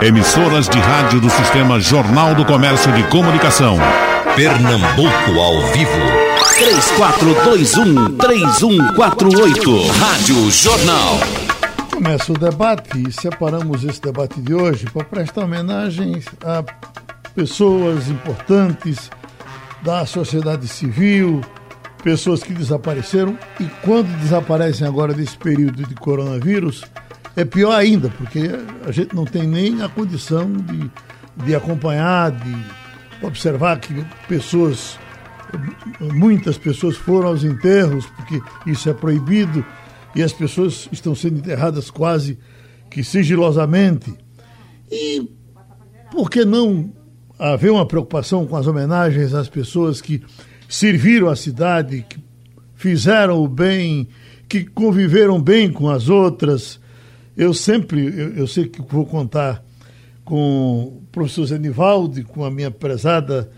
Emissoras de rádio do Sistema Jornal do Comércio de Comunicação. Pernambuco ao vivo. 3421-3148. Rádio Jornal. Começa o debate e separamos esse debate de hoje para prestar homenagem a pessoas importantes da sociedade civil, pessoas que desapareceram e quando desaparecem agora desse período de coronavírus, é pior ainda, porque a gente não tem nem a condição de, de acompanhar, de observar que pessoas, muitas pessoas foram aos enterros, porque isso é proibido, e as pessoas estão sendo enterradas quase que sigilosamente. E por que não haver uma preocupação com as homenagens às pessoas que serviram a cidade, que fizeram o bem, que conviveram bem com as outras, eu sempre, eu, eu sei que vou contar com o professor Zenivaldi, com a minha prezada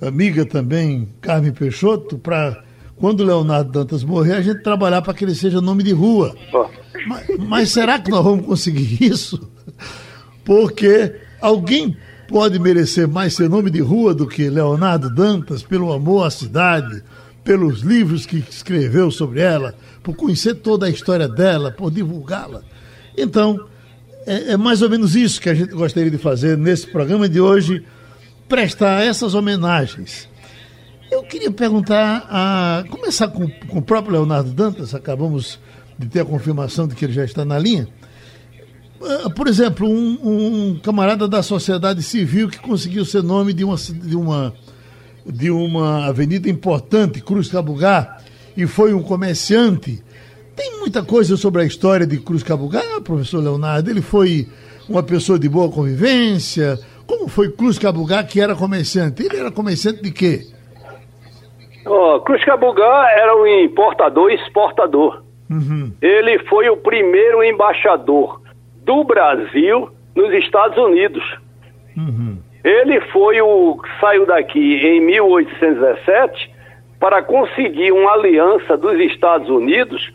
amiga também, Carmen Peixoto, para quando o Leonardo Dantas morrer, a gente trabalhar para que ele seja nome de rua. Mas, mas, será que nós vamos conseguir isso? Porque alguém pode merecer mais ser nome de rua do que Leonardo Dantas, pelo amor à cidade, pelos livros que escreveu sobre ela, por conhecer toda a história dela, por divulgá-la. Então, é, é, mais ou menos isso que a gente gostaria de fazer nesse programa de hoje, prestar essas homenagens. Eu queria perguntar, a, começar com, com o próprio Leonardo Dantas, acabamos de ter a confirmação de que ele já está na linha. Ah, por exemplo, um, um, camarada da sociedade civil que conseguiu ser nome de uma, de uma, de uma avenida importante, Cruz Cabugá, e foi um comerciante tem muita coisa sobre a história de Cruz Cabugá, professor Leonardo. Ele foi uma pessoa de boa convivência. Como foi Cruz Cabugá, que era comerciante? Ele era comerciante de quê? Oh, Cruz Cabugá era um importador e exportador. Uhum. Ele foi o primeiro embaixador do Brasil nos Estados Unidos. Uhum. Ele foi o que saiu daqui em 1817 para conseguir uma aliança dos Estados Unidos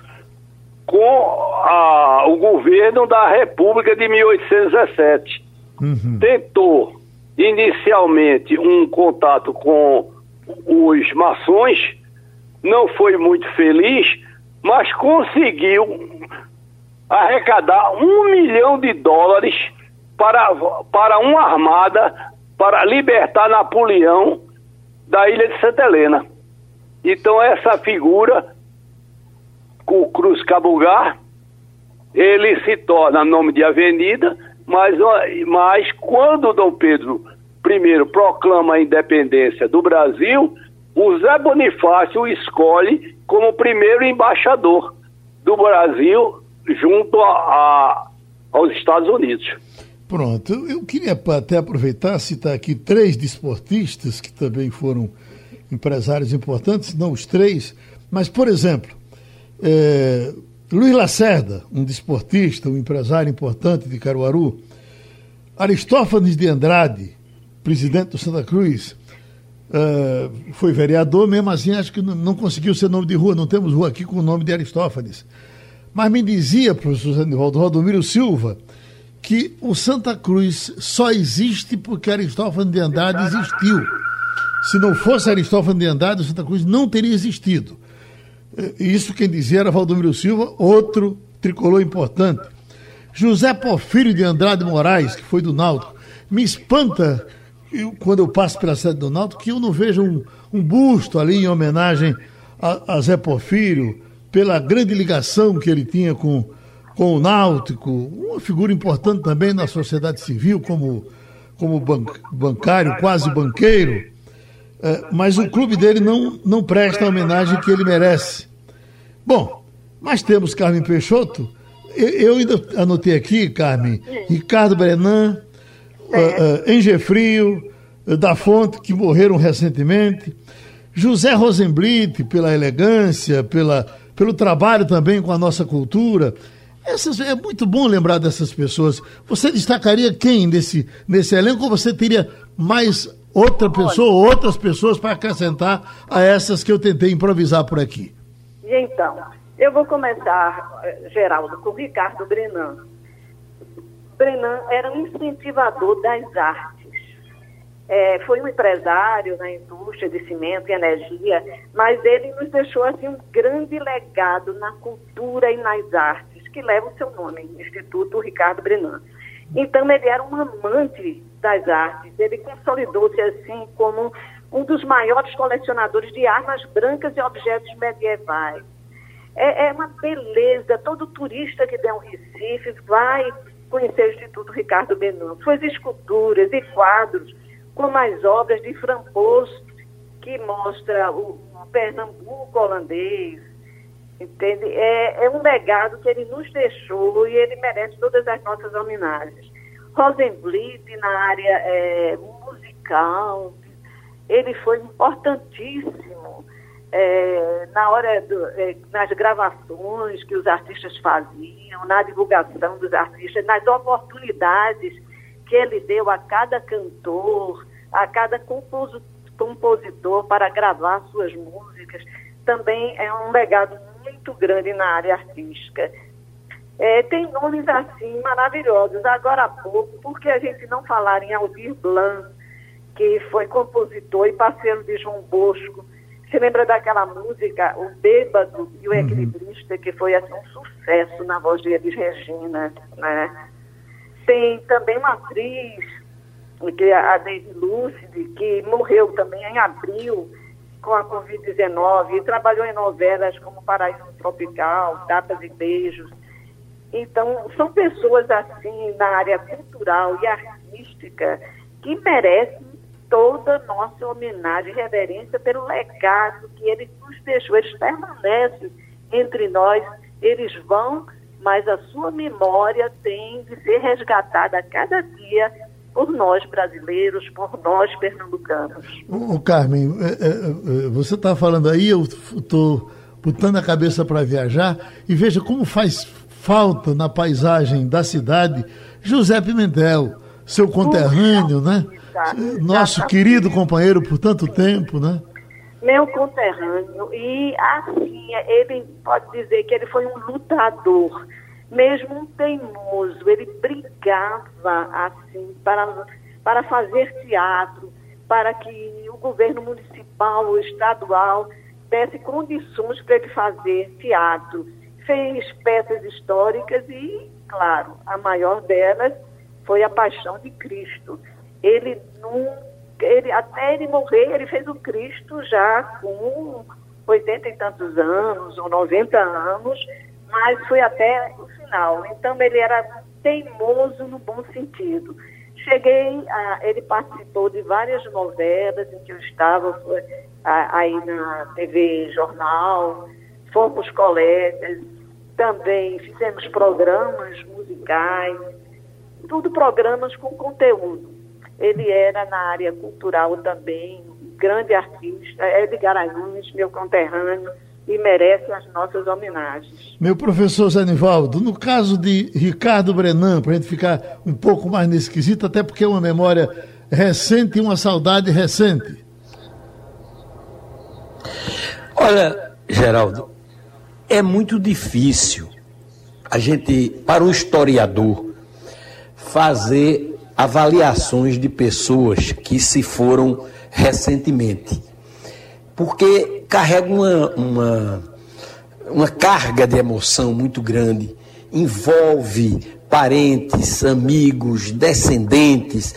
com a, o governo da República de 1817. Uhum. Tentou inicialmente um contato com os maçons, não foi muito feliz, mas conseguiu arrecadar um milhão de dólares para, para uma armada para libertar Napoleão da ilha de Santa Helena. Então essa figura o Cruz Cabugá, ele se torna nome de avenida, mas, mas quando Dom Pedro I proclama a independência do Brasil, o Zé Bonifácio escolhe como primeiro embaixador do Brasil junto a, a, aos Estados Unidos. Pronto, eu queria até aproveitar citar aqui três desportistas que também foram empresários importantes, não os três, mas, por exemplo, é, Luiz Lacerda, um desportista, um empresário importante de Caruaru. Aristófanes de Andrade, presidente do Santa Cruz, é, foi vereador, mesmo assim acho que não, não, conseguiu ser nome de rua, não temos rua aqui com o nome de Aristófanes. Mas me dizia, professor Sandivaldo Rodomiro Silva, que o Santa Cruz só existe porque Aristófanes de Andrade existiu. Se não fosse Aristófanes de Andrade, o Santa Cruz não teria existido. Isso quem dizia era Valdomiro Silva, outro tricolor importante. José Porfírio de Andrade Moraes, que foi do Náutico. Me espanta eu, quando eu passo pela sede do Náutico que eu não vejo um, um busto ali em homenagem a, a, Zé Porfírio, pela grande ligação que ele tinha com, com o Náutico, uma figura importante também na sociedade civil, como, como bancário, quase banqueiro. É, mas o clube dele não, não presta a homenagem que ele merece. Bom, mas temos Carmen Peixoto. Eu, eu ainda anotei aqui, Carmen, Ricardo Brenan, uh, uh, Engefrio, uh, da Fonte, que morreram recentemente. José Rosenblit, pela elegância, pela, pelo trabalho também com a nossa cultura. Essas, é muito bom lembrar dessas pessoas. Você destacaria quem nesse, nesse elenco ou você teria mais outra pessoa, outras pessoas para acrescentar a essas que eu tentei improvisar por aqui? Então, eu vou começar, eh, Geraldo, com Ricardo Brenan. Brenan era um incentivador das artes. É, foi um empresário na indústria de cimento e energia, mas ele nos deixou assim um grande legado na cultura e nas artes, que leva o seu nome, Instituto Ricardo Brenan. Então ele era um amante das artes, ele consolidou-se assim como um dos maiores colecionadores de armas brancas e objetos medievais. É, é uma beleza, todo turista que der um Recife vai conhecer o Instituto Ricardo Brenan. Suas esculturas e quadros como as obras de Frampos, que mostra o Pernambuco holandês, entende? É, é, um legado que ele nos deixou e ele merece todas as nossas homenagens. Rosenblit, na área é, musical, ele foi importantíssimo é, na hora do, é, nas gravações que os artistas faziam, na divulgação dos artistas, nas oportunidades que ele deu a cada cantor, a cada compositor para gravar suas músicas, também é um legado muito grande na área artística. É, tem nomes assim maravilhosos. Agora há pouco, porque a gente não falar em Aldir Blanc, que foi compositor e parceiro de João Bosco. Você lembra daquela música, O Bêbado e o uhum. Equilibrista, que foi assim, um sucesso na voz de Elis Regina, né? Tem também uma atriz que é a Daisy Lucide, que morreu também em abril com a Covid-19 e trabalhou em novelas como Paraíso Tropical, Tapas e Beijos. Então, são pessoas assim na área cultural e artística que merecem toda nossa homenagem e reverência pelo legado que ele nos deixou. Eles permanecem entre nós, eles vão, mas a sua memória tem de ser resgatada a cada dia por nós brasileiros, por nós pernambucanos. O Carmen, é, é, é, você está falando aí, eu estou botando a cabeça para viajar e veja como faz falta na paisagem da cidade José Pimentel, seu conterrâneo, né? Nosso querido companheiro por tanto tempo, né? Meu conterrâneo. E assim, ele pode dizer que ele foi um lutador mesmo um teimoso, ele brigava assim para, para fazer teatro, para que o governo municipal ou estadual desse condições para ele fazer teatro. Fez peças históricas e, claro, a maior delas foi a Paixão de Cristo. Ele nunca, ele, até ele morrer, ele fez o Cristo já com 80 e tantos anos, ou 90 anos, mas foi até final. Então ele era teimoso no bom sentido. Cheguei, a, ele participou de várias novelas em que eu estava foi, a, aí na TV Jornal, fomos colegas, também fizemos programas musicais, tudo programas com conteúdo. Ele era na área cultural também, grande artista, Edgar Antunes, meu conterrâneo, e merece as nossas homenagens. Meu professor Zanivaldo, no caso de Ricardo Brenan, para a gente ficar um pouco mais nesse quesito, até porque é uma memória recente e uma saudade recente. Olha, Geraldo, é muito difícil a gente, para o historiador, fazer avaliações de pessoas que se foram recentemente. Porque carrega uma, uma, uma carga de emoção muito grande, envolve parentes, amigos, descendentes,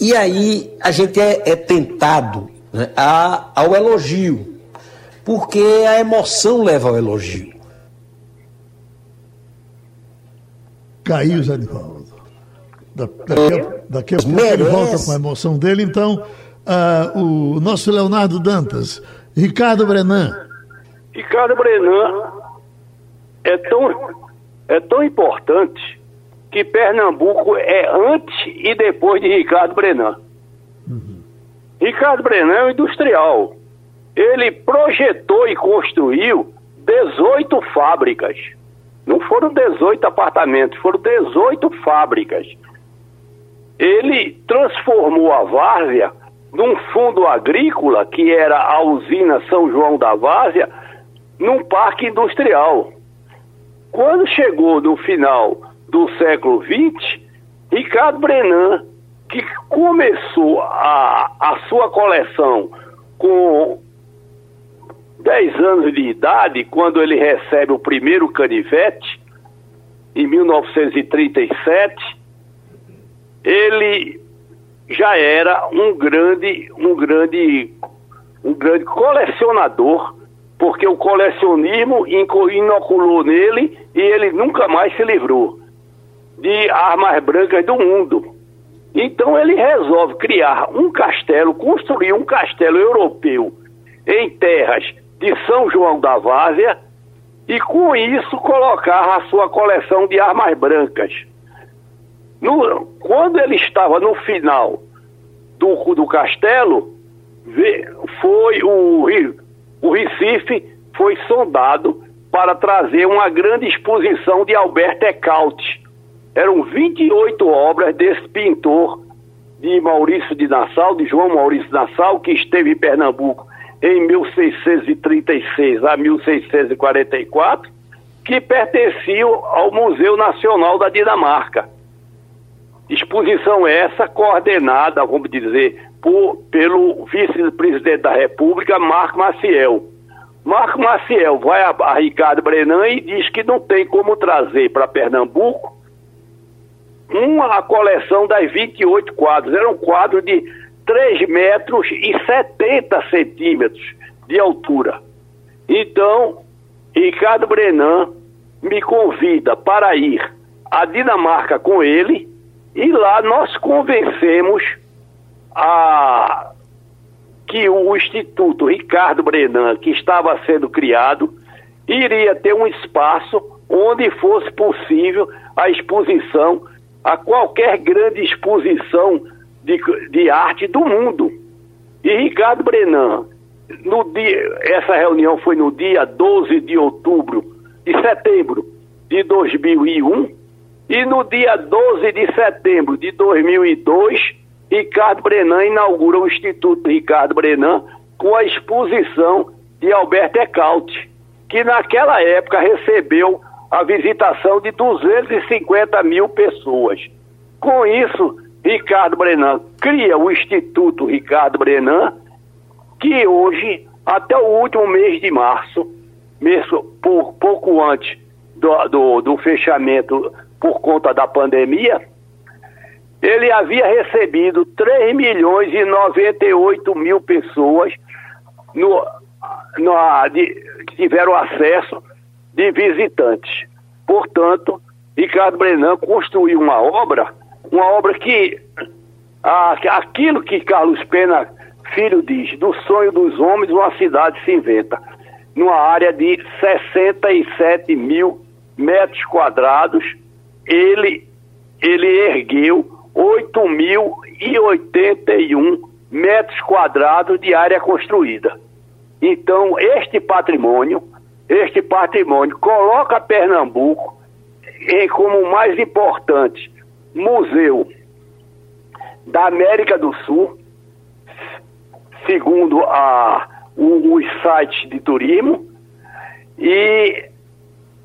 e aí a gente é, é tentado né, ao elogio, porque a emoção leva ao elogio. Caiu, Zé Nivaldo. Da, daqui, a, daqui a pouco ele volta com a emoção dele, então uh, o nosso Leonardo Dantas, Ricardo Brenan. Ricardo Brenan é tão, é tão importante que Pernambuco é antes e depois de Ricardo Brenan. Uhum. Ricardo Brenan é um industrial. Ele projetou e construiu 18 fábricas. Não foram 18 apartamentos, foram 18 fábricas. Ele transformou a Várzea num fundo agrícola, que era a usina São João da Várzea, num parque industrial. Quando chegou no final do século XX, Ricardo Brenan, que começou a, a sua coleção com 10 anos de idade, quando ele recebe o primeiro canivete, em 1937, ele já era um grande, um grande, um grande colecionador, porque o colecionismo inoculou nele e ele nunca mais se livrou de armas brancas do mundo. Então ele resolve criar um castelo, construir um castelo europeu em terras de São João da Várzea e com isso colocar a sua coleção de armas brancas. No, quando ele estava no final do, do castelo, foi o, o Recife foi sondado para trazer uma grande exposição de Alberto Ecaute. Eram 28 obras desse pintor de Maurício de Nassau, de João Maurício de Nassau, que esteve em Pernambuco em 1636 a 1644, que pertenciam ao Museu Nacional da Dinamarca. Exposição essa coordenada, vamos dizer, por, pelo vice-presidente da República, Marco Maciel. Marco Maciel vai a, a Ricardo Brenan e diz que não tem como trazer para Pernambuco uma coleção das 28 quadros. Era um quadro de 3 metros e 70 centímetros de altura. Então, Ricardo Brenan me convida para ir à Dinamarca com ele e lá nós convencemos a que o Instituto Ricardo Brenan, que estava sendo criado, iria ter um espaço onde fosse possível a exposição, a qualquer grande exposição de, de arte do mundo. E Ricardo Brenan, no dia, essa reunião foi no dia 12 de outubro, de setembro de 2001, e no dia 12 de setembro de 2002, Ricardo Brenan inaugura o Instituto Ricardo Brenan com a exposição de Alberto Ecaute, que naquela época recebeu a visitação de 250 mil pessoas. Com isso, Ricardo Brenan cria o Instituto Ricardo Brenan, que hoje, até o último mês de março, mesmo por, pouco antes do, do, do fechamento por conta da pandemia, ele havia recebido 3 milhões e 98 mil pessoas no, no, de, que tiveram acesso de visitantes. Portanto, Ricardo Brenan construiu uma obra uma obra que aquilo que Carlos Pena Filho diz, do sonho dos homens uma cidade se inventa, numa área de 67 mil metros quadrados, ele, ele ergueu 8.081 metros quadrados de área construída. Então, este patrimônio, este patrimônio coloca Pernambuco em, como o mais importante museu da América do Sul, segundo a, o, os sites de turismo, e,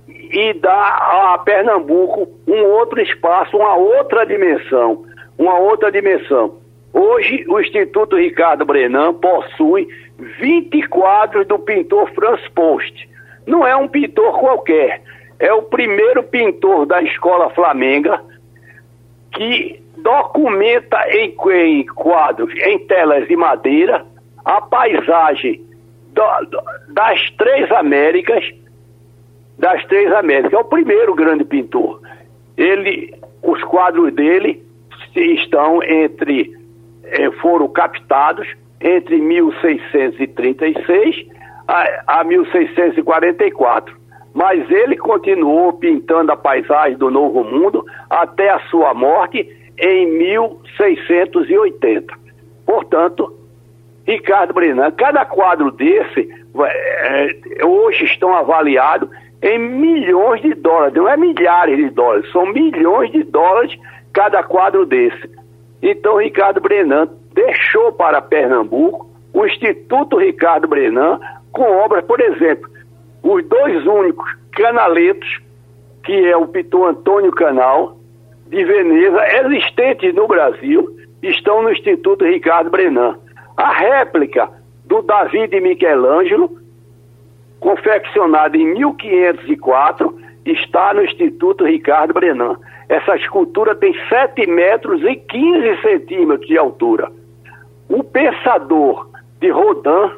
e dá a Pernambuco um outro espaço, uma outra dimensão, uma outra dimensão. Hoje, o Instituto Ricardo Brenan possui 20 quadros do pintor Franz Post. Não é um pintor qualquer, é o primeiro pintor da escola flamenga que documenta em, em quadros, em telas de madeira, a paisagem do, do, das três Américas, das três Américas. É o primeiro grande pintor. Ele, os quadros dele estão entre, eh, foram captados entre 1636 a, a 1644 mas ele continuou pintando a paisagem do Novo Mundo até a sua morte em 1680. Portanto, Ricardo Brenan, cada quadro desse é, hoje estão avaliados em milhões de dólares, não é milhares de dólares, são milhões de dólares cada quadro desse. Então, Ricardo Brenan deixou para Pernambuco o Instituto Ricardo Brenan com obras, por exemplo, os dois únicos canaletos, que é o pintor Antônio Canal, de Veneza existentes no Brasil estão no Instituto Ricardo Brenan. A réplica do Davi de Michelangelo, confeccionada em 1504, está no Instituto Ricardo Brenan. Essa escultura tem 7 metros e 15 centímetros de altura. O Pensador de Rodin,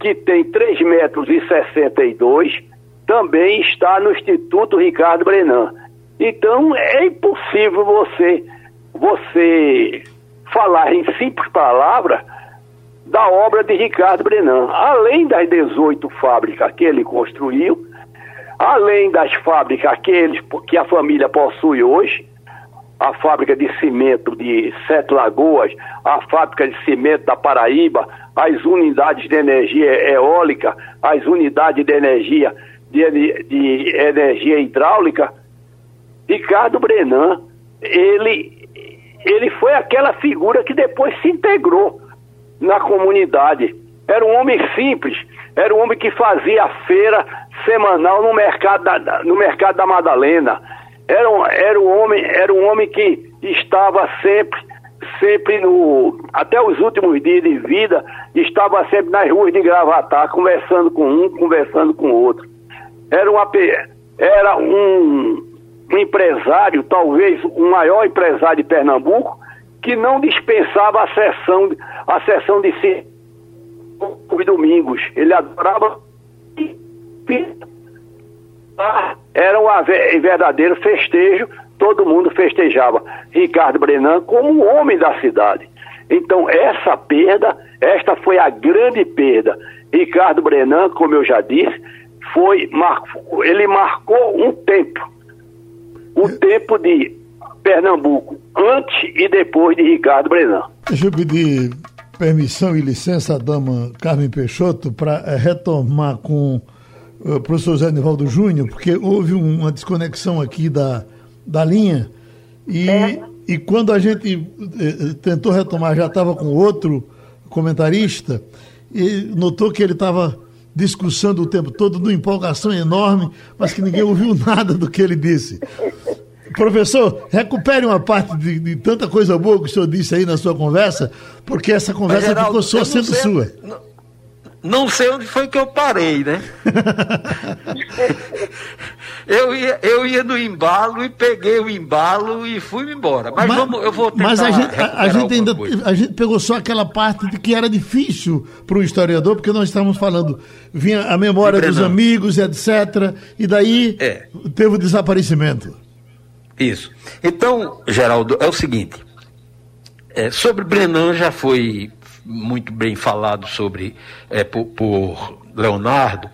que tem 3 metros e 62, também está no Instituto Ricardo Brenan. Então é impossível você você falar em simples palavras da obra de Ricardo Brenan. Além das 18 fábricas que ele construiu, além das fábricas que, ele, que a família possui hoje, a fábrica de cimento de Sete Lagoas, a fábrica de cimento da Paraíba, as unidades de energia eólica, as unidades de energia de, de energia hidráulica, Ricardo Brenan, ele, ele foi aquela figura que depois se integrou na comunidade. Era um homem simples, era um homem que fazia feira semanal no mercado da, no mercado da Madalena. Era um, era um homem, era um homem que estava sempre sempre no até os últimos dias de vida, estava sempre nas ruas de Gravatar, conversando com um, conversando com outro. Era uma era um, um empresário, talvez o maior empresário de Pernambuco, que não dispensava a sessão, a sessão de si os domingos. Ele adorava era um verdadeiro festejo, todo mundo festejava Ricardo Brenan como um homem da cidade. Então, essa perda, esta foi a grande perda. Ricardo Brenan, como eu já disse, foi ele marcou um tempo. O tempo de Pernambuco, antes e depois de Ricardo Brenan. Deixa eu pedir permissão e licença à dama Carmen Peixoto para é, retomar com o uh, professor Zé Nivaldo Júnior, porque houve uma desconexão aqui da, da linha e, é. e quando a gente eh, tentou retomar, já estava com outro comentarista e notou que ele estava discussando o tempo todo, numa empolgação enorme, mas que ninguém ouviu nada do que ele disse. Professor, recupere uma parte de, de, tanta coisa boa que o senhor disse aí na sua conversa, porque essa conversa Geraldo, ficou só sendo sei, sua. Não, não, sei onde foi que eu parei, né? eu, ia, eu ia no embalo e peguei o embalo e fui embora. Mas, mas vamos, eu vou tentar Mas a gente, a, a gente ainda a gente pegou só aquela parte de que era difícil para o historiador, porque nós estávamos falando, vinha a memória dos amigos, etc. E daí é. teve o desaparecimento. Isso. Então, Geraldo, é o seguinte. É, sobre Brenan já foi muito bem falado sobre é, por, por Leonardo.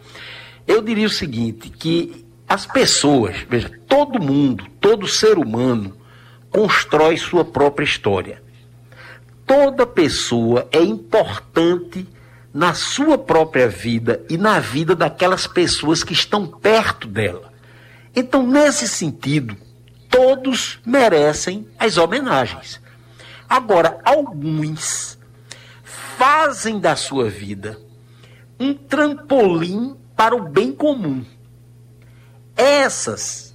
Eu diria o seguinte, que as pessoas, veja, todo mundo, todo ser humano constrói sua própria história. Toda pessoa é importante na sua própria vida e na vida daquelas pessoas que estão perto dela. Então, nesse sentido, todos merecem as homenagens. Agora, alguns fazem da sua vida um trampolim para o bem comum. Essas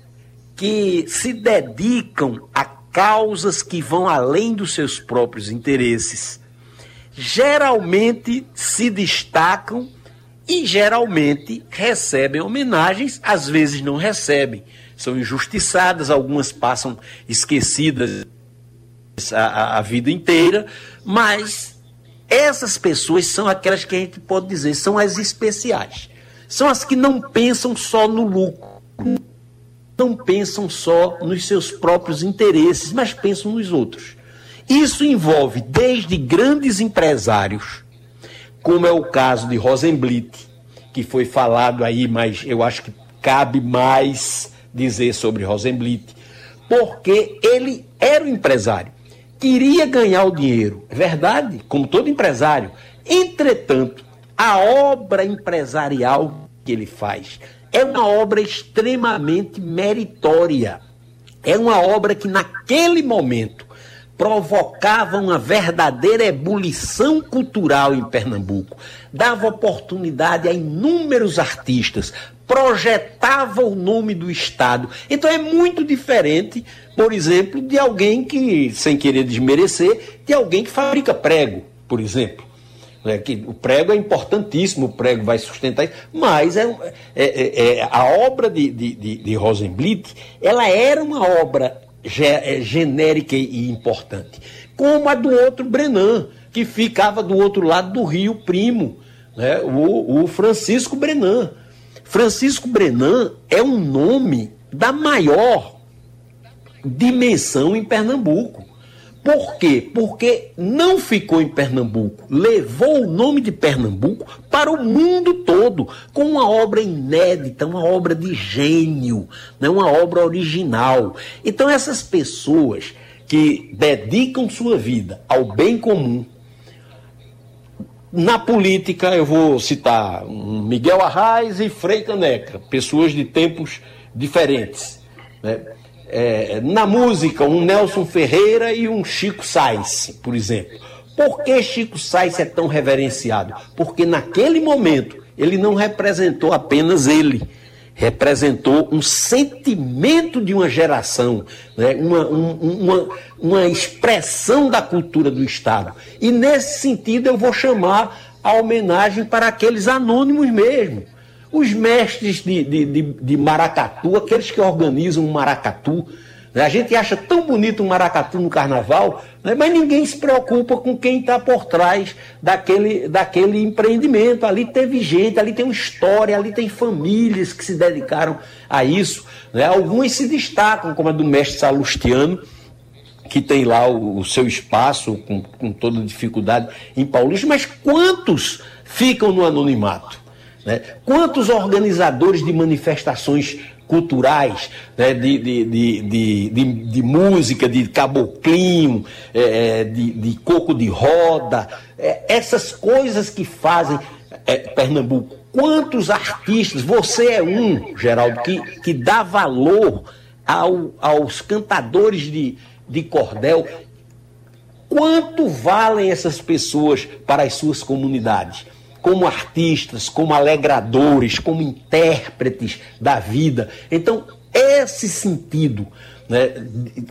que se dedicam a causas que vão além dos seus próprios interesses, geralmente se destacam e geralmente recebem homenagens, às vezes não recebem são injustiçadas, algumas passam esquecidas a, a vida inteira, mas essas pessoas são aquelas que a gente pode dizer são as especiais. São as que não pensam só no lucro, não pensam só nos seus próprios interesses, mas pensam nos outros. Isso envolve desde grandes empresários, como é o caso de Rosenblit, que foi falado aí, mas eu acho que cabe mais dizer sobre Rosenblit, porque ele era um empresário, queria ganhar o dinheiro, é verdade, como todo empresário. Entretanto, a obra empresarial que ele faz é uma obra extremamente meritória. É uma obra que naquele momento provocava uma verdadeira ebulição cultural em Pernambuco, dava oportunidade a inúmeros artistas projetava o nome do Estado. Então é muito diferente, por exemplo, de alguém que, sem querer desmerecer, de alguém que fabrica prego, por exemplo. É, que o prego é importantíssimo, o prego vai sustentar isso, mas é, é, é, é a obra de, de, de, de Rosenblit, ela era uma obra é, genérica e importante, como a do outro Brenan, que ficava do outro lado do rio Primo, né? o, o Francisco Brenan. Francisco Brenan é um nome da maior dimensão em Pernambuco. Por quê? Porque não ficou em Pernambuco, levou o nome de Pernambuco para o mundo todo, com uma obra inédita, uma obra de gênio, né? uma obra original. Então, essas pessoas que dedicam sua vida ao bem comum, na política, eu vou citar Miguel Arraes e Frei Caneca, pessoas de tempos diferentes. Né? é, na música, um Nelson Ferreira e um Chico Sainz, por exemplo. Por que Chico Sainz é tão reverenciado? Porque naquele momento ele não representou apenas ele, representou um sentimento de uma geração, né? uma, um, uma, uma expressão da cultura do Estado. E nesse sentido eu vou chamar a homenagem para aqueles anônimos mesmo os mestres de, de, de, de maracatu, aqueles que organizam um maracatu. A gente acha tão bonito um maracatu no carnaval, né? mas ninguém se preocupa com quem está por trás daquele, daquele empreendimento. Ali teve gente, ali tem uma história, ali tem famílias que se dedicaram a isso. Né? Alguns se destacam, como a do mestre Salustiano, que tem lá o, o seu espaço com, com toda dificuldade em Paulista, mas quantos ficam no anonimato? Né? Quantos organizadores de manifestações culturais, né? de, de, de, de, música, de caboclinho, é, é, de, de coco de roda, é, essas coisas que fazem é, Pernambuco. Quantos artistas, você é um, Geraldo, que, que dá valor ao, aos cantadores de, de cordel. Quanto valem essas pessoas para as suas comunidades? Como artistas, como alegradores, como intérpretes da vida. Então, esse sentido né,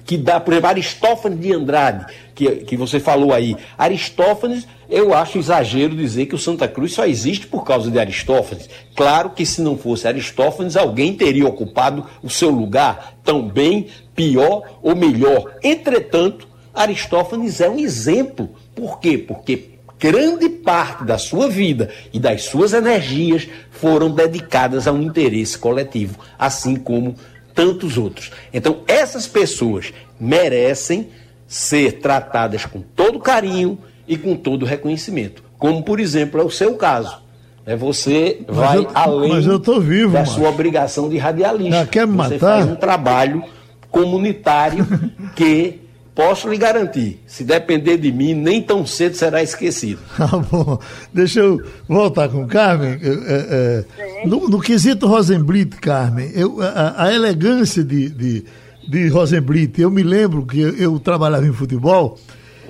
que dá, por exemplo, Aristófanes de Andrade, que, que você falou aí. Aristófanes, eu acho exagero dizer que o Santa Cruz só existe por causa de Aristófanes. Claro que se não fosse Aristófanes, alguém teria ocupado o seu lugar tão bem, pior ou melhor. Entretanto, Aristófanes é um exemplo. Por quê? Porque grande parte da sua vida e das suas energias foram dedicadas a um interesse coletivo, assim como tantos outros. Então, essas pessoas merecem ser tratadas com todo carinho e com todo reconhecimento, como por exemplo é o seu caso. É você mas vai eu, além vivo, da sua obrigação de radialista. quer me você matar? faz um trabalho comunitário que Posso lhe garantir, se depender de mim, nem tão cedo será esquecido. Tá bom. Deixa eu voltar com o Carmen. É, é, no, no, quesito Rosenblit, Carmen, eu, a, a, elegância de, de, de Rosenblit, eu me lembro que eu, eu trabalhava em futebol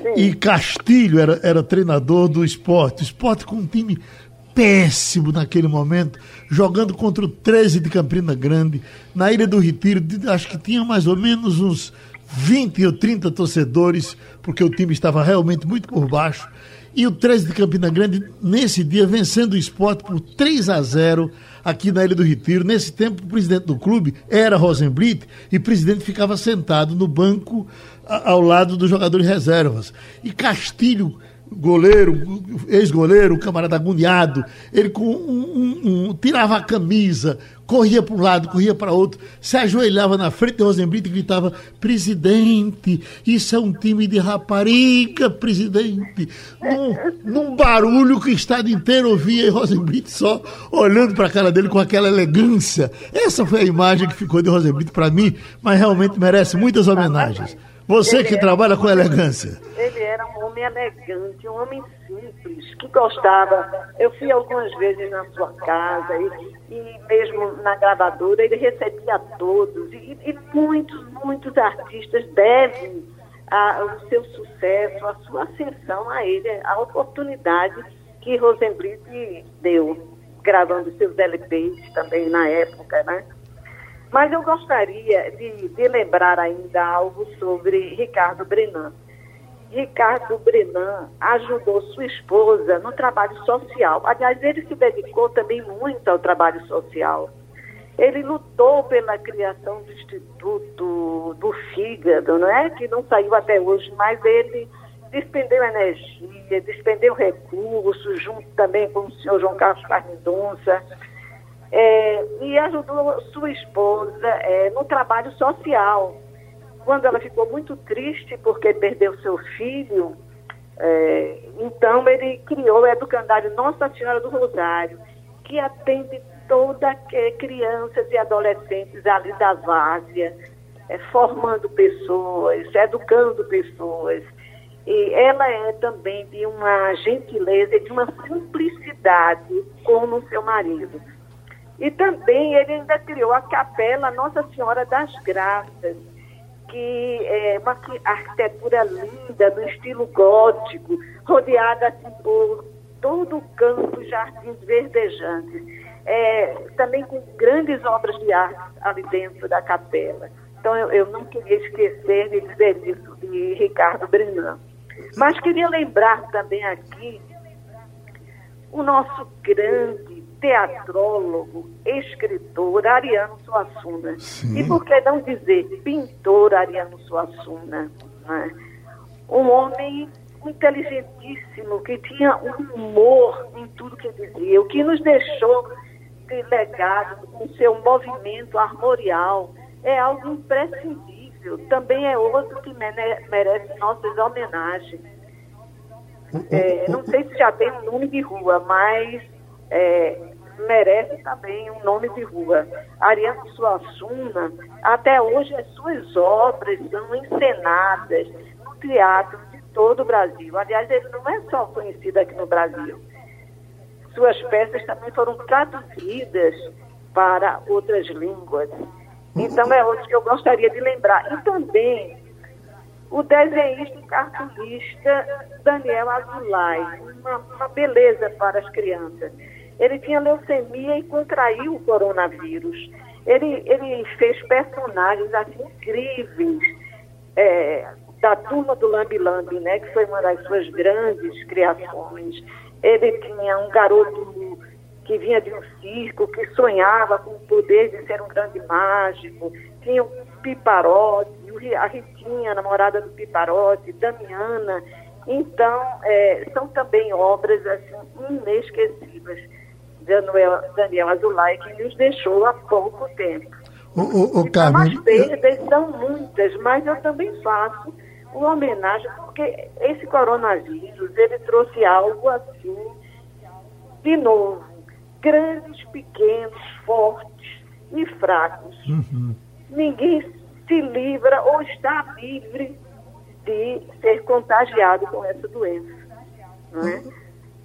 Sim. e Castilho era, era treinador do esporte. O esporte com um time péssimo naquele momento, jogando contra o 13 de Campina Grande, na Ilha do Retiro, acho que tinha mais ou menos uns 20 ou 30 torcedores, porque o time estava realmente muito por baixo. E o 13 de Campina Grande, nesse dia, vencendo o esporte por 3 a 0 aqui na Ilha do Retiro. Nesse tempo, o presidente do clube era Rosenblit e o presidente ficava sentado no banco ao lado dos jogadores reservas. E Castilho goleiro, ex-goleiro, camarada agoniado, ele com um, um, um, tirava a camisa, corria para um lado, corria para outro, se ajoelhava na frente de Rosenbrito e gritava: Presidente, isso é um time de rapariga, presidente. Num, num barulho que o estado inteiro ouvia e Rosenbrito só olhando para a cara dele com aquela elegância. Essa foi a imagem que ficou de Rosenbrito para mim, mas realmente merece muitas homenagens. Você que era, trabalha com elegância. Ele era um homem elegante, um homem simples, que gostava. Eu fui algumas vezes na sua casa e, e mesmo na gravadora, ele recebia todos. E, e muitos, muitos artistas devem a, o seu sucesso, a sua ascensão a ele, a oportunidade que Rosenblit deu. gravando seus LPs também na época, né? Mas eu gostaria de, de lembrar ainda algo sobre Ricardo Brenan. Ricardo Brenan ajudou sua esposa no trabalho social. Aliás, ele se dedicou também muito ao trabalho social. Ele lutou pela criação do Instituto do Fígado, não é? que não saiu até hoje, mas ele despendeu energia, despendeu recursos, junto também com o senhor João Carlos Carmendonça, é, e ajudou sua esposa é, no trabalho social. Quando ela ficou muito triste porque perdeu seu filho, é, então ele criou o educandário Nossa Senhora do Rosário, que atende toda crianças e adolescentes ali da várzea, é, formando pessoas, educando pessoas. E ela é também de uma gentileza e de uma simplicidade como seu marido. E também ele ainda criou a capela Nossa Senhora das Graças, que é uma arquitetura linda, no estilo gótico, rodeada assim, por todo o campo, jardins verdejantes é, também com grandes obras de arte ali dentro da capela. Então eu, eu não queria esquecer de dizer isso de Ricardo Brenan. Mas queria lembrar também aqui o nosso grande teatrólogo, escritor Ariano Suassuna. Sim. E por que não dizer pintor Ariano Suassuna? Né? Um homem inteligentíssimo, que tinha um humor em tudo que dizia, o que nos deixou de legado, com seu movimento armorial, é algo imprescindível. Também é outro que merece nossas homenagens. É, não sei se já tem um nome de rua, mas é, merece também um nome de rua. Ariano Suassuna, até hoje as suas obras são encenadas no teatro de todo o Brasil. Aliás, ele não é só conhecido aqui no Brasil suas peças também foram traduzidas para outras línguas. Então é outro que eu gostaria de lembrar. E também o desenhista e cartunista Daniel Azulay, uma, uma beleza para as crianças. Ele tinha leucemia e contraiu o coronavírus. Ele, ele fez personagens assim, incríveis, é, da turma do Lambi Lambi, né, que foi uma das suas grandes criações. Ele tinha um garoto que vinha de um circo, que sonhava com o poder de ser um grande mágico. Tinha o Piparote, a Ritinha, namorada do Piparote, Damiana. Então, é, são também obras assim, inesquecíveis Daniel, Daniel Azulay, que nos deixou há pouco tempo. O, o, o então, as perdas são muitas, mas eu também faço uma homenagem, porque esse coronavírus, ele trouxe algo assim, de novo, grandes, pequenos, fortes e fracos. Uhum. Ninguém se livra ou está livre de ser contagiado com essa doença. Não é?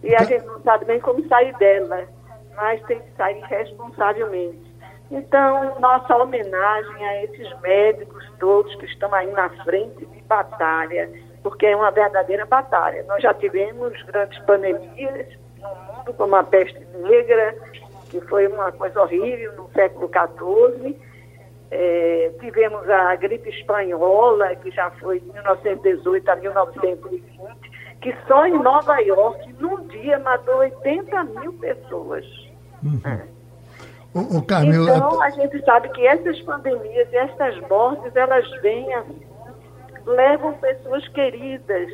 E a gente não sabe nem como sair dela, mas tem que sair responsavelmente. Então, nossa homenagem a esses médicos todos que estão aí na frente de batalha, porque é uma verdadeira batalha. Nós já tivemos grandes pandemias no mundo, como a peste negra, que foi uma coisa horrível no século XIV. É, tivemos a gripe espanhola, que já foi de 1918 a 1920, que só em Nova York, num dia, matou 80 mil pessoas. Uhum. É. O, o Carmelo, então, a gente sabe que essas pandemias essas mortes, elas vêm assim, levam pessoas queridas.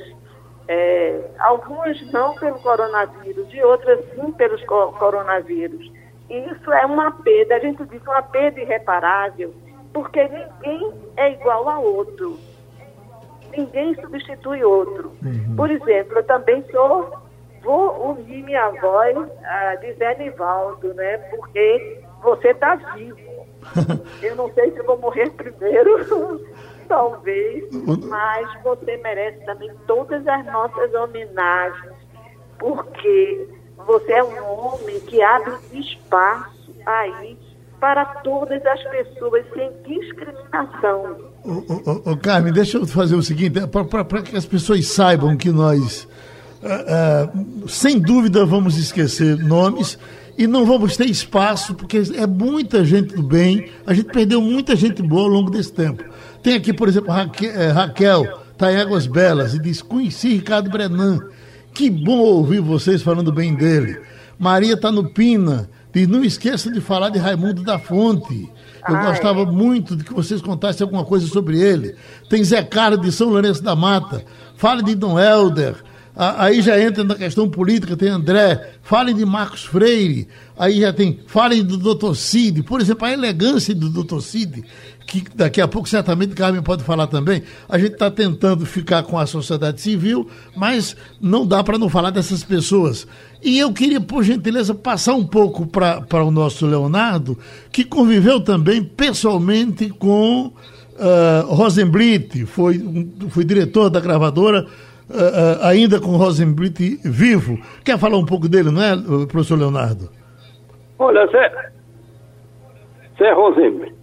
É, algumas não pelo coronavírus, e outras sim pelos co coronavírus. E isso é uma perda, a gente diz uma perda irreparável, porque ninguém é igual a outro. Ninguém substitui outro. Uhum. Por exemplo, eu também sou, vou unir minha voz a de Zé Nivaldo, né? Porque você está vivo. Eu não sei se vou morrer primeiro, talvez, mas você merece também todas as nossas homenagens, porque você é um homem que abre espaço aí para todas as pessoas sem discriminação. Ô, ô, ô, Carmen, deixa eu fazer o seguinte, para que as pessoas saibam que nós uh, uh, sem dúvida vamos esquecer nomes e não vamos ter espaço, porque é muita gente do bem, a gente perdeu muita gente boa ao longo desse tempo. Tem aqui, por exemplo, Raquel, é, Raquel tá em Águas Belas, e diz: Conheci Ricardo Brenan. Que bom ouvir vocês falando bem dele. Maria está no Pina, diz: Não esqueça de falar de Raimundo da Fonte. Eu ah, gostava é. muito de que vocês contassem alguma coisa sobre ele. Tem Zé Carlos de São Lourenço da Mata. Fale de Dom Helder. Aí já entra na questão política, tem André, falem de Marcos Freire, aí já tem, falem do Dr. Cid, por exemplo, a elegância do Dr. Cid, que daqui a pouco certamente Carmen pode falar também. A gente está tentando ficar com a sociedade civil, mas não dá para não falar dessas pessoas. E eu queria, por gentileza, passar um pouco para o nosso Leonardo, que conviveu também pessoalmente com uh, Rosenblit, foi, foi diretor da gravadora uh, ainda com Rosenblit vivo. Quer falar um pouco dele, não é, professor Leonardo? Olha, Zé, Zé Rosenblit,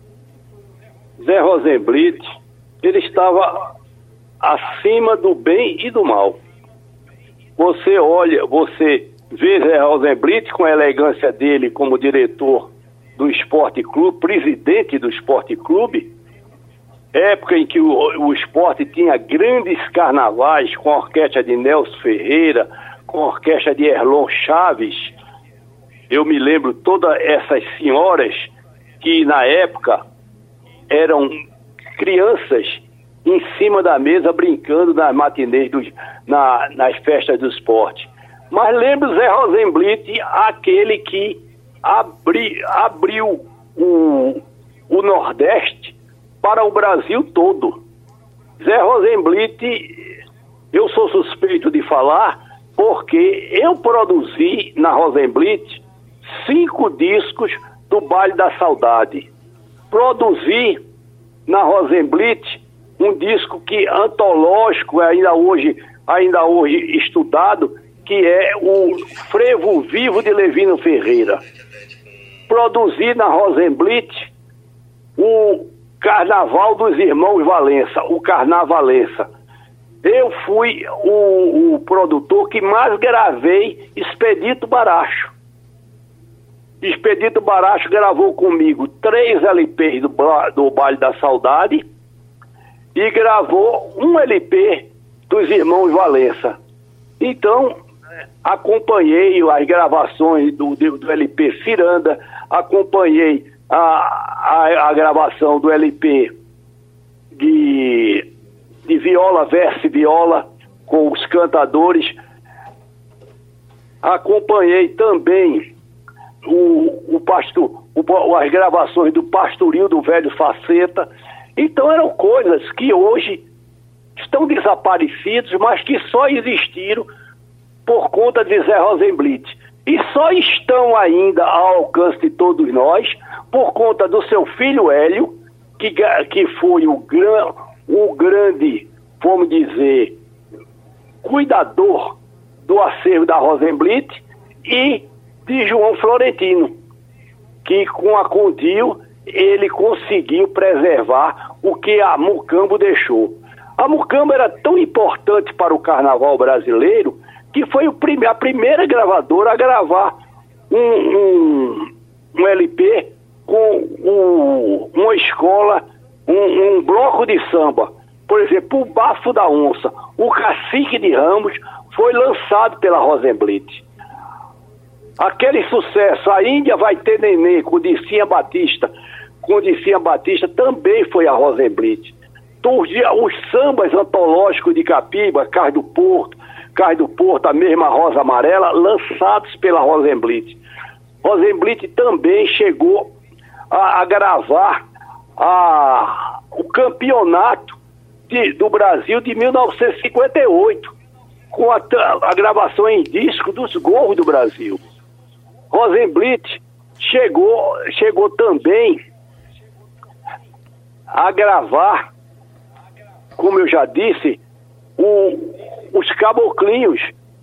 Zé Rosenblit, ele estava acima do bem e do mal. Você olha, você vê Zé Rosenblit com a elegância dele como diretor do Esporte Clube, presidente do Esporte Clube, época em que o, o esporte tinha grandes carnavais com a orquestra de Nelson Ferreira, com a orquestra de Erlon Chaves. Eu me lembro todas essas senhoras que na época eram crianças em cima da mesa brincando nas matinês, dos, na, nas festas do esporte. Mas lembro Zé Rosenblit, aquele que abri, abriu o, o Nordeste para o Brasil todo. Zé Rosenblit, eu sou suspeito de falar porque eu produzi na Rosenblit cinco discos do Baile da Saudade. Produzi na Rosenblit um disco que antológico ainda hoje ainda hoje estudado que é o Frevo Vivo de Levino Ferreira. Produzi na Rosenblit o Carnaval dos Irmãos Valença, o Carnavalença. Eu fui o, o produtor que mais gravei Expedito Baracho. Expedito Baracho gravou comigo três LPs do, do Baile da Saudade e gravou um LP dos Irmãos Valença. Então, acompanhei as gravações do, do LP Ciranda, acompanhei a, a, a gravação do LP de, de viola, verso e viola, com os cantadores. Acompanhei também o, o pastor, o, as gravações do Pastoril do Velho Faceta. Então eram coisas que hoje estão desaparecidos, mas que só existiram por conta de Zé Rosenblit. E só estão ainda ao alcance de todos nós por conta do seu filho Hélio, que, que foi o, gran, o grande, vamos dizer, cuidador do acervo da Rosenblit, e de João Florentino, que com a Condil ele conseguiu preservar o que a Mucambo deixou. A Mucambo era tão importante para o carnaval brasileiro que foi a primeira gravadora a gravar um, um, um LP com um, uma escola, um, um, bloco de samba. Por exemplo, o Bafo da Onça, o Cacique de Ramos, foi lançado pela Rosenblit. Aquele sucesso, a Índia vai ter neném com Dicinha Batista, com Dicinha Batista também foi a Rosenblit. Então, os, os sambas antológicos de Capiba, Cais do Porto, Cais do Porto, a mesma Rosa Amarela, lançados pela Rosenblit. Rosenblit também chegou a, gravar a, o campeonato de, do Brasil de 1958, com a, a gravação em disco dos gols do Brasil. Rosenblit chegou, chegou também a gravar, como eu já disse, o, os caboclinhos.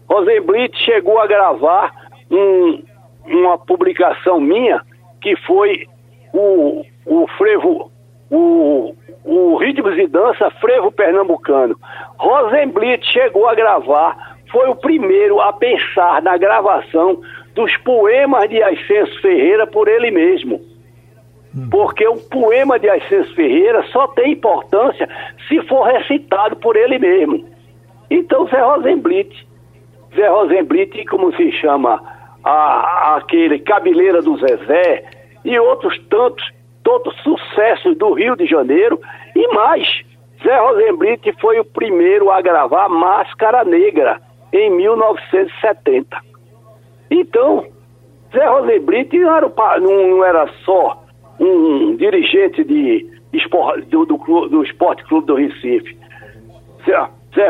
Rosenblit chegou a gravar um, uma publicação minha que foi o, o frevo, o, o ritmos e dança frevo pernambucano. Rosenblit chegou a gravar foi o primeiro a pensar na gravação dos poemas de Ascenso Ferreira por ele mesmo. Porque o poema de Ascenso Ferreira só tem importância se for recitado por ele mesmo. Então, Zé Rosenblit, Zé Rosenblit, como se chama a, aquele Cabeleira do Zezé e outros tantos, todos sucessos do Rio de Janeiro e mais. Zé Rosenblit foi o primeiro a gravar Máscara Negra em 1970. Então, Zé Rosenblit não era, não, era só um dirigente de, do, do, do Esporte Clube do Recife. Zé, Zé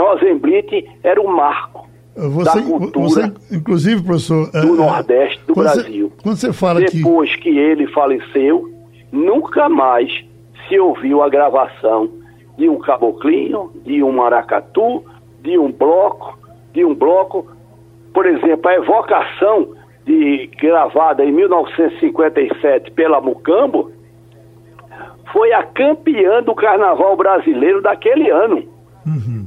era o marco você, da cultura, você, inclusive, professor, do é, Nordeste do Brasil. Você, quando você fala Depois que... que ele faleceu, nunca mais se ouviu a gravação de um caboclinho, de um maracatu, de um bloco, de um bloco. Por exemplo, a evocação de, gravada em 1957 pela Mucambo, foi a campeã do carnaval brasileiro daquele ano. Uhum.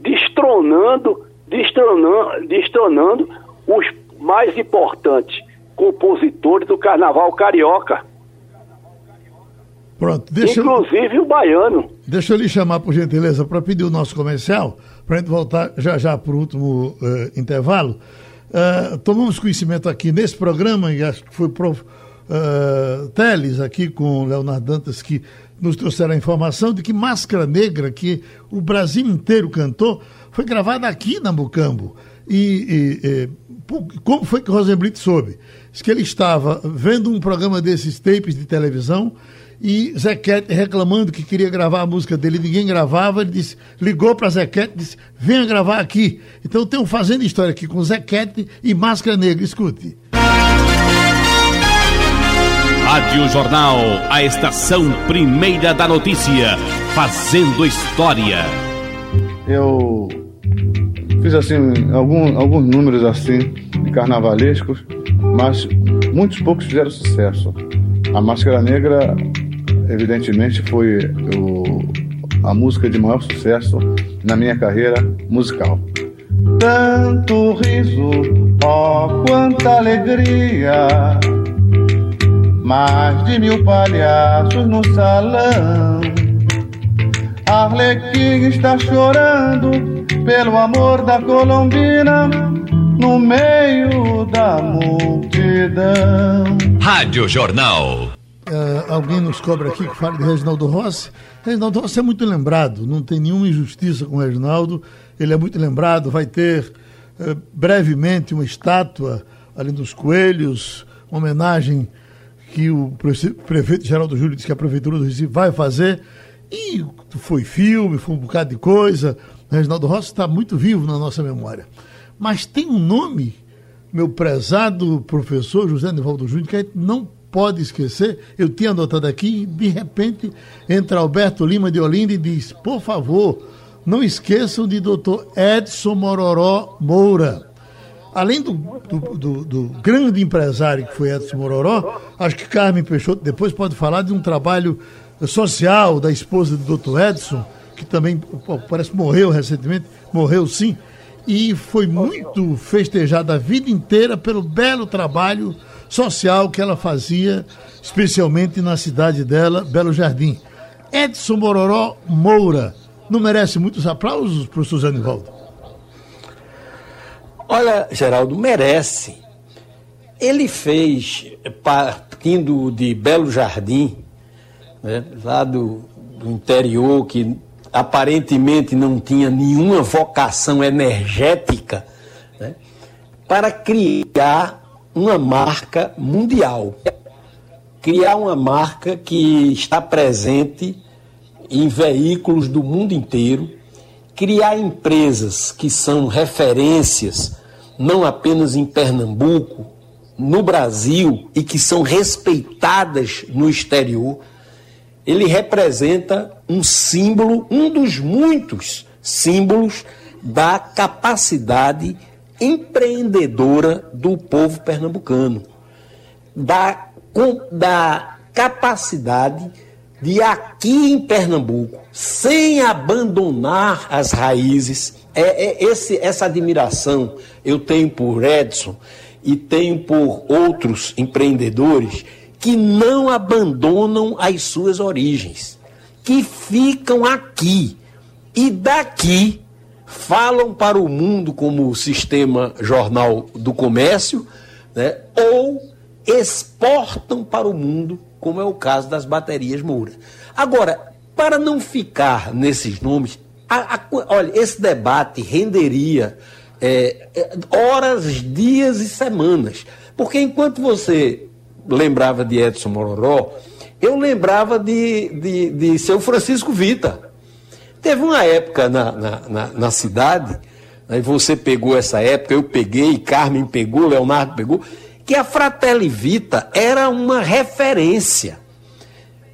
Destronando, destronando, destronando os mais importantes compositores do carnaval carioca. Pronto, Inclusive eu, o baiano. Deixa eu lhe chamar, por gentileza, para pedir o nosso comercial, para a gente voltar já já para o último uh, intervalo. Uh, tomamos conhecimento aqui nesse programa, e acho que foi o prof, uh, Teles aqui com o Leonardo Dantas que nos trouxeram a informação de que Máscara Negra, que o Brasil inteiro cantou, foi gravada aqui na Mucambo. E, e, e como foi que Rosenblit soube? Diz que ele estava vendo um programa desses tapes de televisão e Zequete reclamando que queria gravar a música dele, ninguém gravava, ele disse, ligou para Zequete e disse, venha gravar aqui. Então tem um Fazendo História aqui com Zequete e Máscara Negra, escute. Rádio Jornal, a estação primeira da notícia, fazendo história. Eu fiz assim algum, alguns números assim de carnavalescos, mas muitos poucos fizeram sucesso. A Máscara Negra evidentemente, foi o, a música de maior sucesso na minha carreira musical. Tanto riso, oh, quanta alegria! Mais de mil palhaços no salão. Arlequim está chorando pelo amor da Colombina no meio da multidão. Rádio Jornal uh, alguém nos cobra aqui que fale de Reginaldo Rossi. Reginaldo Rossi é muito lembrado, não tem nenhuma injustiça com o Reginaldo, ele é muito lembrado, vai ter uh, brevemente uma estátua ali dos Coelhos, uma homenagem que o prefeito Geraldo Júlio disse que a Prefeitura do Recife vai fazer. E foi filme, foi um bocado de coisa. O Reginaldo Rossi está muito vivo na nossa memória. Mas tem um nome, meu prezado professor José Nivaldo Júnior, que não pode esquecer. Eu tinha anotado aqui de repente, entra Alberto Lima de Olinda e diz: por favor, não esqueçam de doutor Edson Mororó Moura. Além do, do, do, do, grande empresário que foi Edson Mororó, acho que Carmen Peixoto depois pode falar de um trabalho social da esposa do doutor Edson, que também parece morreu recentemente, morreu sim, e foi muito festejada a vida inteira pelo belo trabalho social que ela fazia, especialmente na cidade dela, Belo Jardim. Edson Mororó Moura. Não merece muitos aplausos, professor Zanivaldo? Olha, Geraldo, merece. Ele fez, partindo de Belo Jardim, né, lá do, do interior, que aparentemente não tinha nenhuma vocação energética, né, para criar uma marca mundial. Criar uma marca que está presente em veículos do mundo inteiro, criar empresas que são referências não apenas em Pernambuco, no Brasil e que são respeitadas no exterior. Ele representa um símbolo, um dos muitos símbolos da capacidade empreendedora do povo pernambucano, da, com, da capacidade de aqui em Pernambuco, sem abandonar as raízes, é, é esse, essa admiração eu tenho por Edson e tenho por outros empreendedores que não abandonam as suas origens, que ficam aqui e daqui falam para o mundo como o sistema jornal do comércio, né, ou exportam para o mundo, como é o caso das baterias Moura. Agora, para não ficar nesses nomes, a, a, olha, esse debate renderia é, é, horas, dias e semanas. Porque enquanto você lembrava de Edson Mororó, eu lembrava de, de, de seu Francisco Vita. Teve uma época na, na, na, na cidade, aí você pegou essa época, eu peguei, Carmen pegou, Leonardo pegou, que a Fratelli Vita era uma referência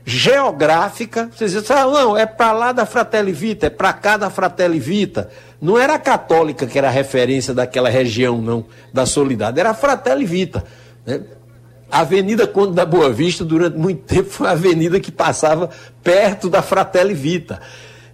geográfica. Vocês dizem, ah, não, é para lá da Fratelli Vita, é para cá da Fratelli Vita. Não era a católica que era a referência daquela região, não, da Solidade, era a Fratelli Vita. Né? A Avenida Conde da Boa Vista, durante muito tempo, foi a avenida que passava perto da Fratelli Vita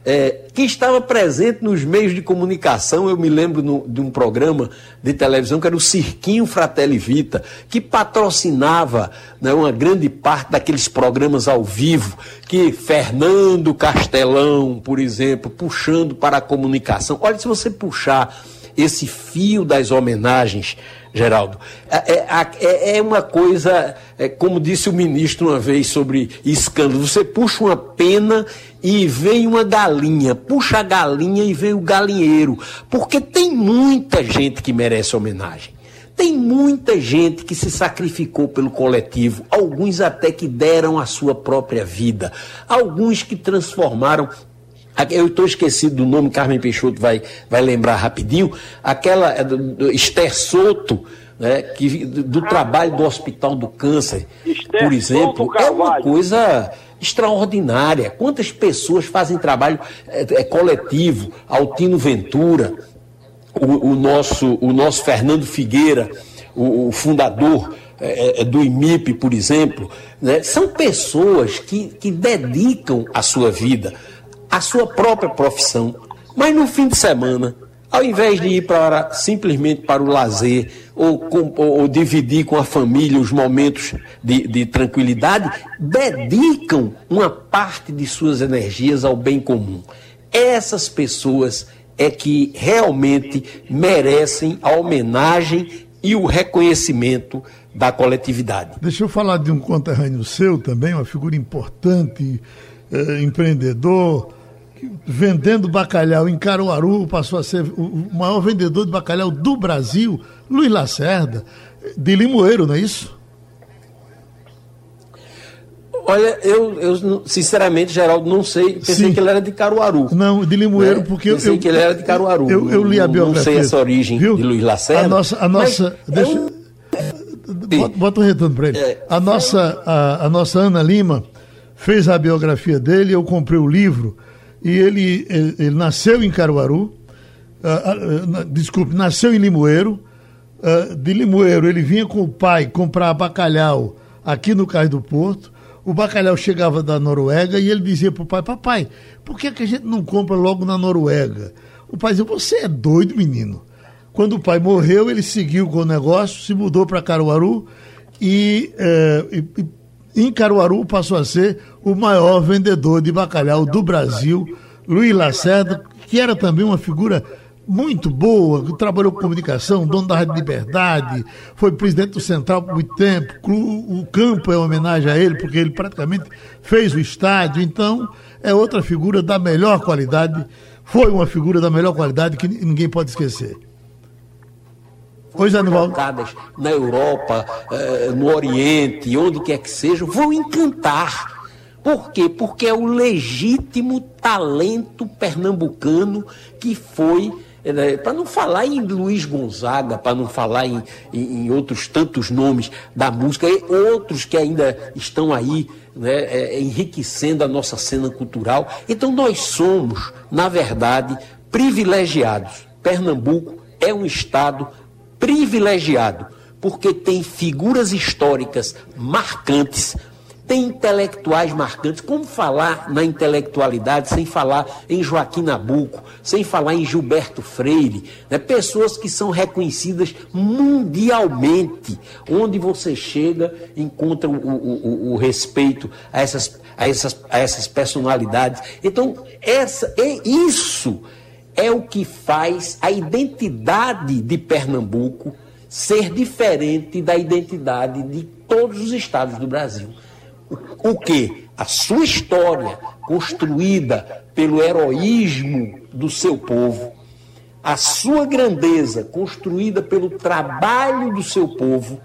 é, que estava presente nos meios de comunicação. Eu me lembro no, de um programa de televisão que era o Cirquinho Fratelli Vita, que patrocinava né, uma grande parte daqueles programas ao vivo, que Fernando Castelão, por exemplo, puxando para a comunicação. Olha, se você puxar esse fio das homenagens Geraldo. É, é, é, é uma coisa, é, como disse o ministro uma vez sobre escândalo, você puxa uma pena e vem uma galinha, puxa a galinha e vem o galinheiro, porque tem muita gente que merece homenagem. Tem muita gente que se sacrificou pelo coletivo, alguns até que deram a sua própria vida, alguns que transformaram eu estou esquecido do nome, Carmen Peixoto vai, vai lembrar rapidinho. Aquela é, do, do Esther Soto, né, que, do, do trabalho do Hospital do Câncer, Esther por exemplo, é uma coisa extraordinária. Quantas pessoas fazem trabalho é, é, coletivo? Altino Ventura, o, o, nosso, o nosso Fernando Figueira, o, o fundador é, é do IMIP, por exemplo, né, são pessoas que, que dedicam a sua vida a sua própria profissão, mas no fim de semana, ao invés de ir para simplesmente para o lazer ou, com, ou, ou dividir com a família os momentos de, de tranquilidade, dedicam uma parte de suas energias ao bem comum. Essas pessoas é que realmente merecem a homenagem e o reconhecimento da coletividade. Deixa eu falar de um conterrâneo seu também, uma figura importante, eh, empreendedor, vendendo bacalhau em Caruaru, passou a ser o maior vendedor de bacalhau do Brasil, Luiz Lacerda, de Limoeiro, não é isso? Olha, eu, eu sinceramente, Geraldo, não sei. Pensei Sim. que ele era de Caruaru. Não, de Limoeiro, né? porque pensei eu. que ele era de Caruaru. Eu, eu li a biografia. Não sei essa origem viu? de Luiz Lacerda. A nossa. A nossa deixa, eu... bota, bota um retorno para ele. É, a, nossa, a, a nossa Ana Lima fez a biografia dele, eu comprei o livro e ele, ele, ele nasceu em Caruaru, uh, uh, desculpe, nasceu em Limoeiro. Uh, de Limoeiro, ele vinha com o pai comprar bacalhau aqui no Cais do Porto. O bacalhau chegava da Noruega e ele dizia para o pai: Papai, por que, que a gente não compra logo na Noruega? O pai dizia: Você é doido, menino. Quando o pai morreu, ele seguiu com o negócio, se mudou para Caruaru e, e, e em Caruaru passou a ser o maior vendedor de bacalhau do Brasil, Luiz Lacerda, que era também uma figura muito boa, que trabalhou com comunicação, dono da Rádio Liberdade, foi presidente do Central por muito tempo, o campo é homenagem a ele, porque ele praticamente fez o estádio, então é outra figura da melhor qualidade, foi uma figura da melhor qualidade que ninguém pode esquecer. Pois colocadas na Europa, eh, no Oriente, onde quer que seja, vão encantar. Por quê? Porque é o legítimo talento pernambucano que foi né, para não falar em Luiz Gonzaga, para não falar em, em, em, outros tantos nomes da música, e outros que ainda estão aí né, é, enriquecendo a nossa cena cultural. Então nós somos, na verdade, privilegiados. Pernambuco é um estado privilegiado, porque tem figuras históricas marcantes tem intelectuais marcantes. Como falar na intelectualidade sem falar em Joaquim Nabuco, sem falar em Gilberto Freire? Né? Pessoas que são reconhecidas mundialmente. Onde você chega, encontra o, o, o, respeito a essas, a, essas, a essas personalidades. Então, essa, é isso é o que faz a identidade de Pernambuco ser diferente da identidade de todos os estados do Brasil. O que? A sua história, construída pelo heroísmo do seu povo, a sua grandeza, construída pelo trabalho do seu povo,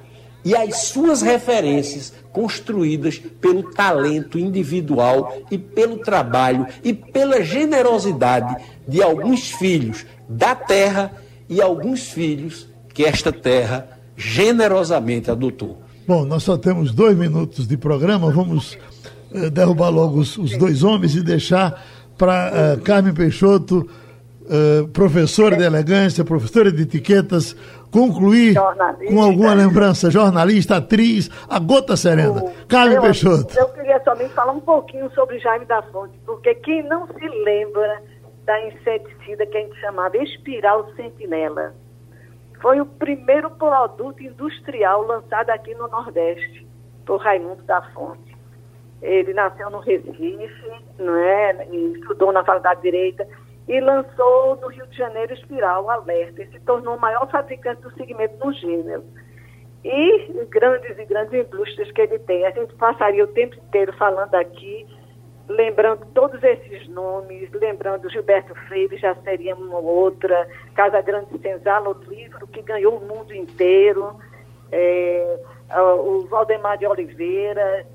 e as suas referências, construídas pelo talento individual e pelo trabalho e pela generosidade de alguns filhos da terra e alguns filhos que esta terra generosamente adotou. Bom, nós só temos dois minutos de programa, vamos eh, derrubar logo os, dois homens e deixar para eh, Carmen Peixoto, eh, professora de elegância, professora de etiquetas, concluir com alguma lembrança, jornalista, atriz, a gota serena. O, Carmen Peixoto. Eu queria somente falar um pouquinho sobre Jaime da Fonte, porque quem não se lembra da inseticida que a gente chamava espiral sentinela, foi o primeiro produto industrial lançado aqui no Nordeste, por Raimundo da Fonte. Ele nasceu no Recife, não é? E estudou na Faculdade de Direita e lançou no Rio de Janeiro Espiral Alerta e se tornou o maior fabricante do segmento no gênero. E grandes e grandes indústrias que ele tem. A gente passaria o tempo inteiro falando aqui lembrando todos esses nomes, lembrando Gilberto Freire, já seria uma outra, Casa Grande Senzala, o livro que ganhou o mundo inteiro, é, o Valdemar de Oliveira,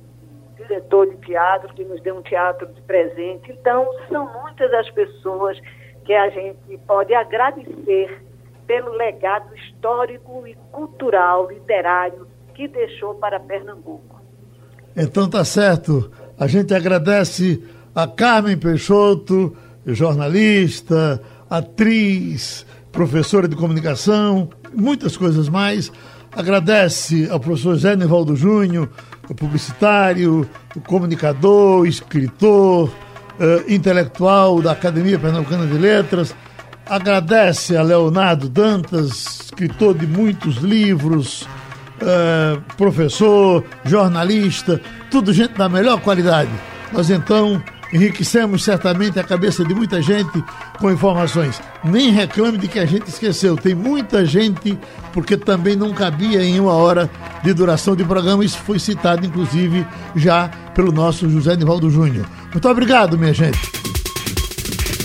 diretor de teatro, que nos deu um teatro de presente. Então, são muitas as pessoas que a gente pode agradecer pelo legado histórico e cultural, literário, que deixou para Pernambuco. Então tá certo. A gente agradece a Carmen Peixoto, jornalista, atriz, professora de comunicação, muitas coisas mais. Agradece ao professor Zé Nivaldo Júnior, o publicitário, o comunicador, escritor, uh, intelectual da Academia Pernambucana de Letras. Agradece a Leonardo Dantas, escritor de muitos livros, uh, professor, jornalista, tudo gente da melhor qualidade. Nós então enriquecemos certamente a cabeça de muita gente com informações. Nem reclame de que a gente esqueceu. Tem muita gente, porque também não cabia em uma hora de duração de programa. Isso foi citado, inclusive, já pelo nosso José Nivaldo Júnior. Muito obrigado, minha gente.